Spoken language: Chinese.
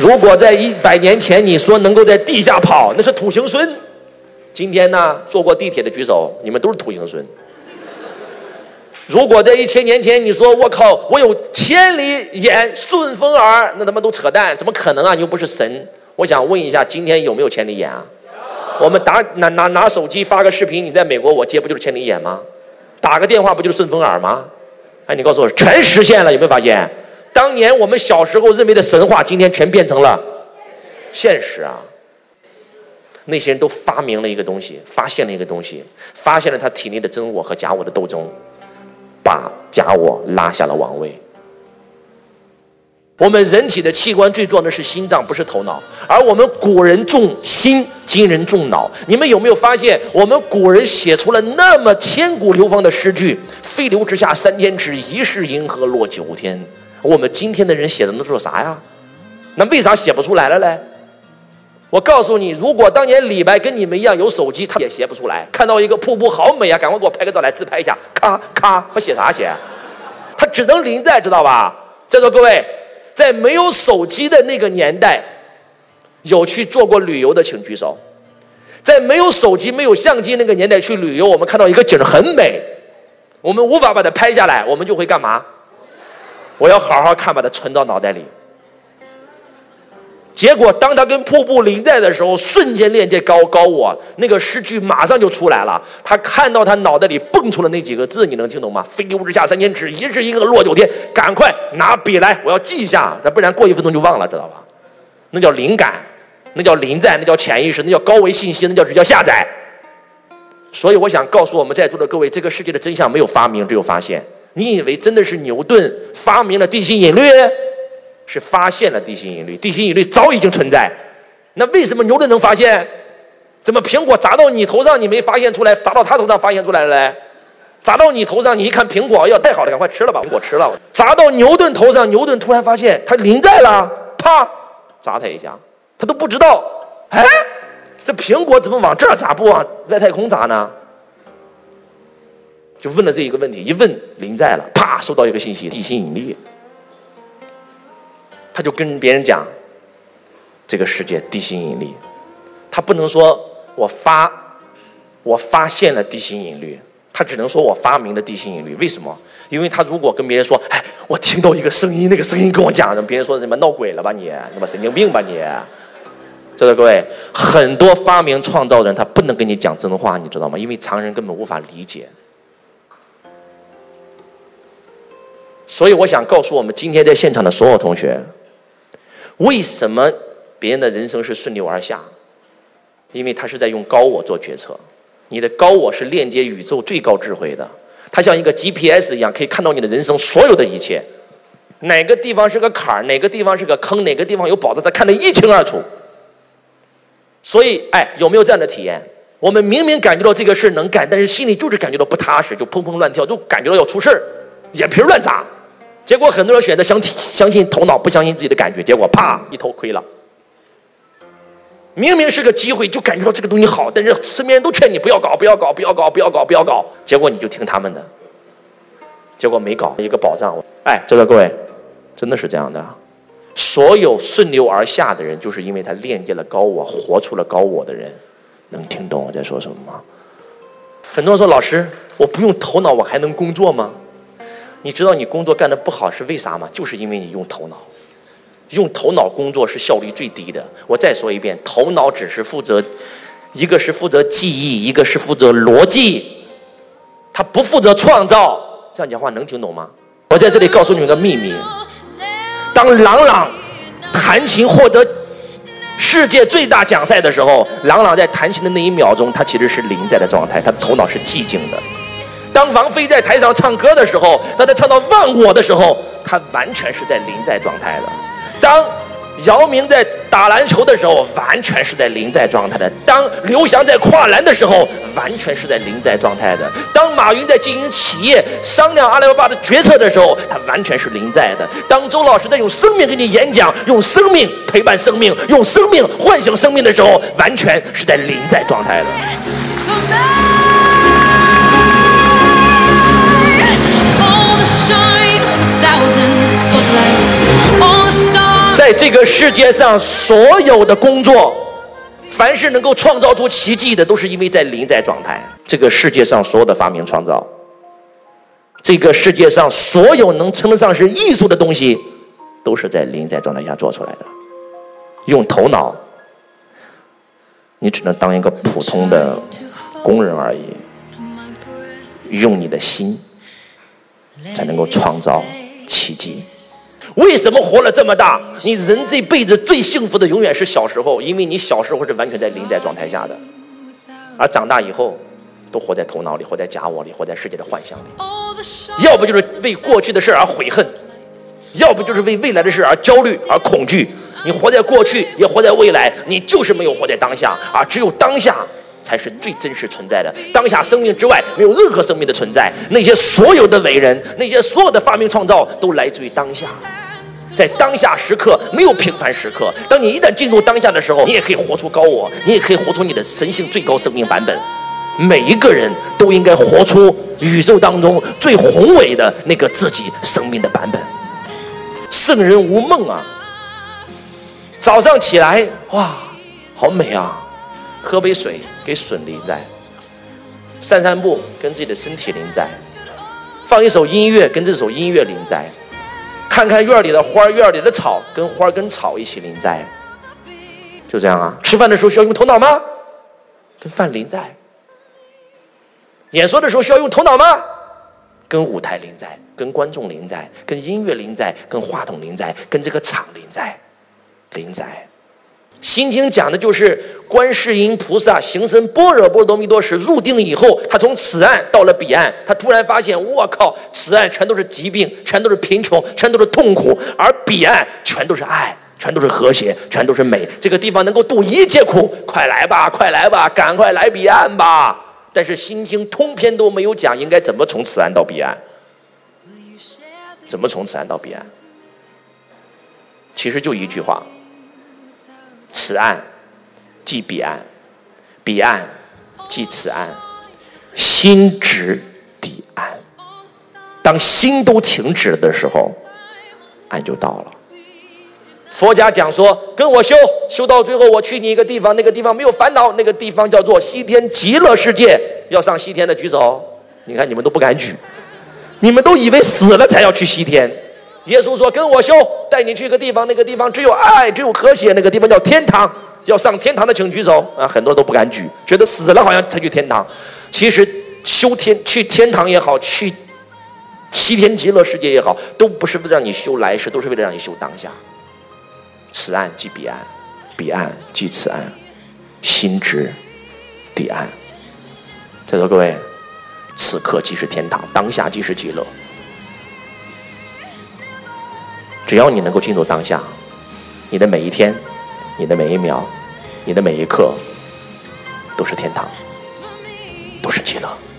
如果在一百年前你说能够在地下跑，那是土行孙。今天呢，坐过地铁的举手，你们都是土行孙。如果在一千年前你说我靠，我有千里眼、顺风耳，那他妈都扯淡，怎么可能啊？你又不是神。我想问一下，今天有没有千里眼啊？我们打拿拿拿手机发个视频，你在美国我接不就是千里眼吗？打个电话不就是顺风耳吗？哎，你告诉我，全实现了，有没有发现？当年我们小时候认为的神话，今天全变成了现实啊！那些人都发明了一个东西，发现了一个东西，发现了他体内的真我和假我的斗争，把假我拉下了王位。我们人体的器官最重要的是心脏，不是头脑。而我们古人重心，今人重脑。你们有没有发现，我们古人写出了那么千古流芳的诗句：“飞流直下三千尺，疑是银河落九天。”我们今天的人写的那都是啥呀？那为啥写不出来了嘞？我告诉你，如果当年李白跟你们一样有手机，他也写不出来。看到一个瀑布好美啊，赶快给我拍个照来自拍一下，咔咔，我写啥写？他只能临在，知道吧？在座各位。在没有手机的那个年代，有去做过旅游的，请举手。在没有手机、没有相机那个年代去旅游，我们看到一个景很美，我们无法把它拍下来，我们就会干嘛？我要好好看，把它存到脑袋里。结果，当他跟瀑布临在的时候，瞬间链接高高我，那个诗句马上就出来了。他看到他脑袋里蹦出了那几个字，你能听懂吗？飞流直下三千尺，疑是银河落九天。赶快拿笔来，我要记一下，那不然过一分钟就忘了，知道吧？那叫灵感，那叫临在，那叫潜意识，那叫高维信息，那叫只叫下载。所以，我想告诉我们在座的各位，这个世界的真相没有发明，只有发现。你以为真的是牛顿发明了地心引力？是发现了地心引力，地心引力早已经存在。那为什么牛顿能发现？怎么苹果砸到你头上你没发现出来，砸到他头上发现出来了嘞？砸到你头上，你一看苹果，要带好了，赶快吃了吧，苹果吃了。砸到牛顿头上，牛顿突然发现他临在了，啪，砸他一下，他都不知道。哎，这苹果怎么往这儿砸，不往外太空砸呢？就问了这一个问题，一问临在了，啪，收到一个信息，地心引力。他就跟别人讲，这个世界地心引力，他不能说我发，我发现了地心引力，他只能说我发明的地心引力。为什么？因为他如果跟别人说，哎，我听到一个声音，那个声音跟我讲，别人说什么闹鬼了吧你，他妈神经病吧你。在座各位，很多发明创造人他不能跟你讲真话，你知道吗？因为常人根本无法理解。所以我想告诉我们今天在现场的所有同学。为什么别人的人生是顺流而下？因为他是在用高我做决策。你的高我是链接宇宙最高智慧的，它像一个 GPS 一样，可以看到你的人生所有的一切。哪个地方是个坎儿，哪个地方是个坑，哪个地方有宝藏，他看得一清二楚。所以，哎，有没有这样的体验？我们明明感觉到这个事儿能干，但是心里就是感觉到不踏实，就砰砰乱跳，就感觉到要出事儿，眼皮乱眨。结果很多人选择相相信头脑，不相信自己的感觉，结果啪一头亏了。明明是个机会，就感觉到这个东西好，但是身边人都劝你不要搞，不要搞，不要搞，不要搞，不要搞。结果你就听他们的，结果没搞一个宝藏。哎，这个各位，真的是这样的。所有顺流而下的人，就是因为他链接了高我，活出了高我的人，能听懂我在说什么吗？很多人说老师，我不用头脑，我还能工作吗？你知道你工作干的不好是为啥吗？就是因为你用头脑，用头脑工作是效率最低的。我再说一遍，头脑只是负责，一个是负责记忆，一个是负责逻辑，它不负责创造。这样讲话能听懂吗？我在这里告诉你们个秘密：当朗朗弹琴获得世界最大奖赛的时候，朗朗在弹琴的那一秒钟，他其实是临在的状态，他的头脑是寂静的。当王菲在台上唱歌的时候，当她唱到《忘我》的时候，她完全是在临在状态的；当姚明在打篮球的时候，完全是在临在状态的；当刘翔在跨栏的时候，完全是在临在状态的；当马云在经营企业、商量阿里巴巴的决策的时候，他完全是临在的；当周老师在用生命给你演讲，用生命陪伴生命，用生命唤醒生命的时候，完全是在临在状态的。在这个世界上所有的工作，凡是能够创造出奇迹的，都是因为在临在状态。这个世界上所有的发明创造，这个世界上所有能称得上是艺术的东西，都是在临在状态下做出来的。用头脑，你只能当一个普通的工人而已。用你的心，才能够创造奇迹。为什么活了这么大，你人这辈子最幸福的永远是小时候？因为你小时候是完全在临在状态下的，而长大以后，都活在头脑里，活在假我里，活在世界的幻想里。要不就是为过去的事而悔恨，要不就是为未来的事而焦虑而恐惧。你活在过去，也活在未来，你就是没有活在当下，而只有当下。才是最真实存在的。当下生命之外，没有任何生命的存在。那些所有的伟人，那些所有的发明创造，都来自于当下。在当下时刻，没有平凡时刻。当你一旦进入当下的时候，你也可以活出高我，你也可以活出你的神性最高生命版本。每一个人都应该活出宇宙当中最宏伟的那个自己生命的版本。圣人无梦啊！早上起来，哇，好美啊！喝杯水，给笋临在；散散步，跟自己的身体临在；放一首音乐，跟这首音乐临在；看看院里的花，院里的草，跟花跟草一起临在。就这样啊！吃饭的时候需要用头脑吗？跟饭临在。演说的时候需要用头脑吗？跟舞台临在，跟观众临在，跟音乐临在，跟话筒临在，跟这个场临在，临在。心经讲的就是观世音菩萨行深般若波罗蜜多时入定以后，他从此岸到了彼岸，他突然发现，我靠，此岸全都是疾病，全都是贫穷，全都是痛苦，而彼岸全都是爱，全都是和谐，全都是美。这个地方能够度一切苦，快来吧，快来吧，赶快来彼岸吧！但是心经通篇都没有讲应该怎么从此岸到彼岸，怎么从此岸到彼岸？其实就一句话。此岸即彼岸，彼岸即此岸，心止彼岸。当心都停止了的时候，岸就到了。佛家讲说，跟我修，修到最后，我去你一个地方，那个地方没有烦恼，那个地方叫做西天极乐世界。要上西天的举手。你看你们都不敢举，你们都以为死了才要去西天。耶稣说：“跟我修，带你去个地方，那个地方只有爱，只有和谐，那个地方叫天堂。要上天堂的，请举手。啊，很多人都不敢举，觉得死了好像才去天堂。其实修天去天堂也好，去西天极乐世界也好，都不是为让你修来世，都是为了让你修当下。此岸即彼岸，彼岸即此岸，心知彼岸。在座各位，此刻即是天堂，当下即是极乐。”只要你能够进入当下，你的每一天，你的每一秒，你的每一刻，都是天堂，都是极乐。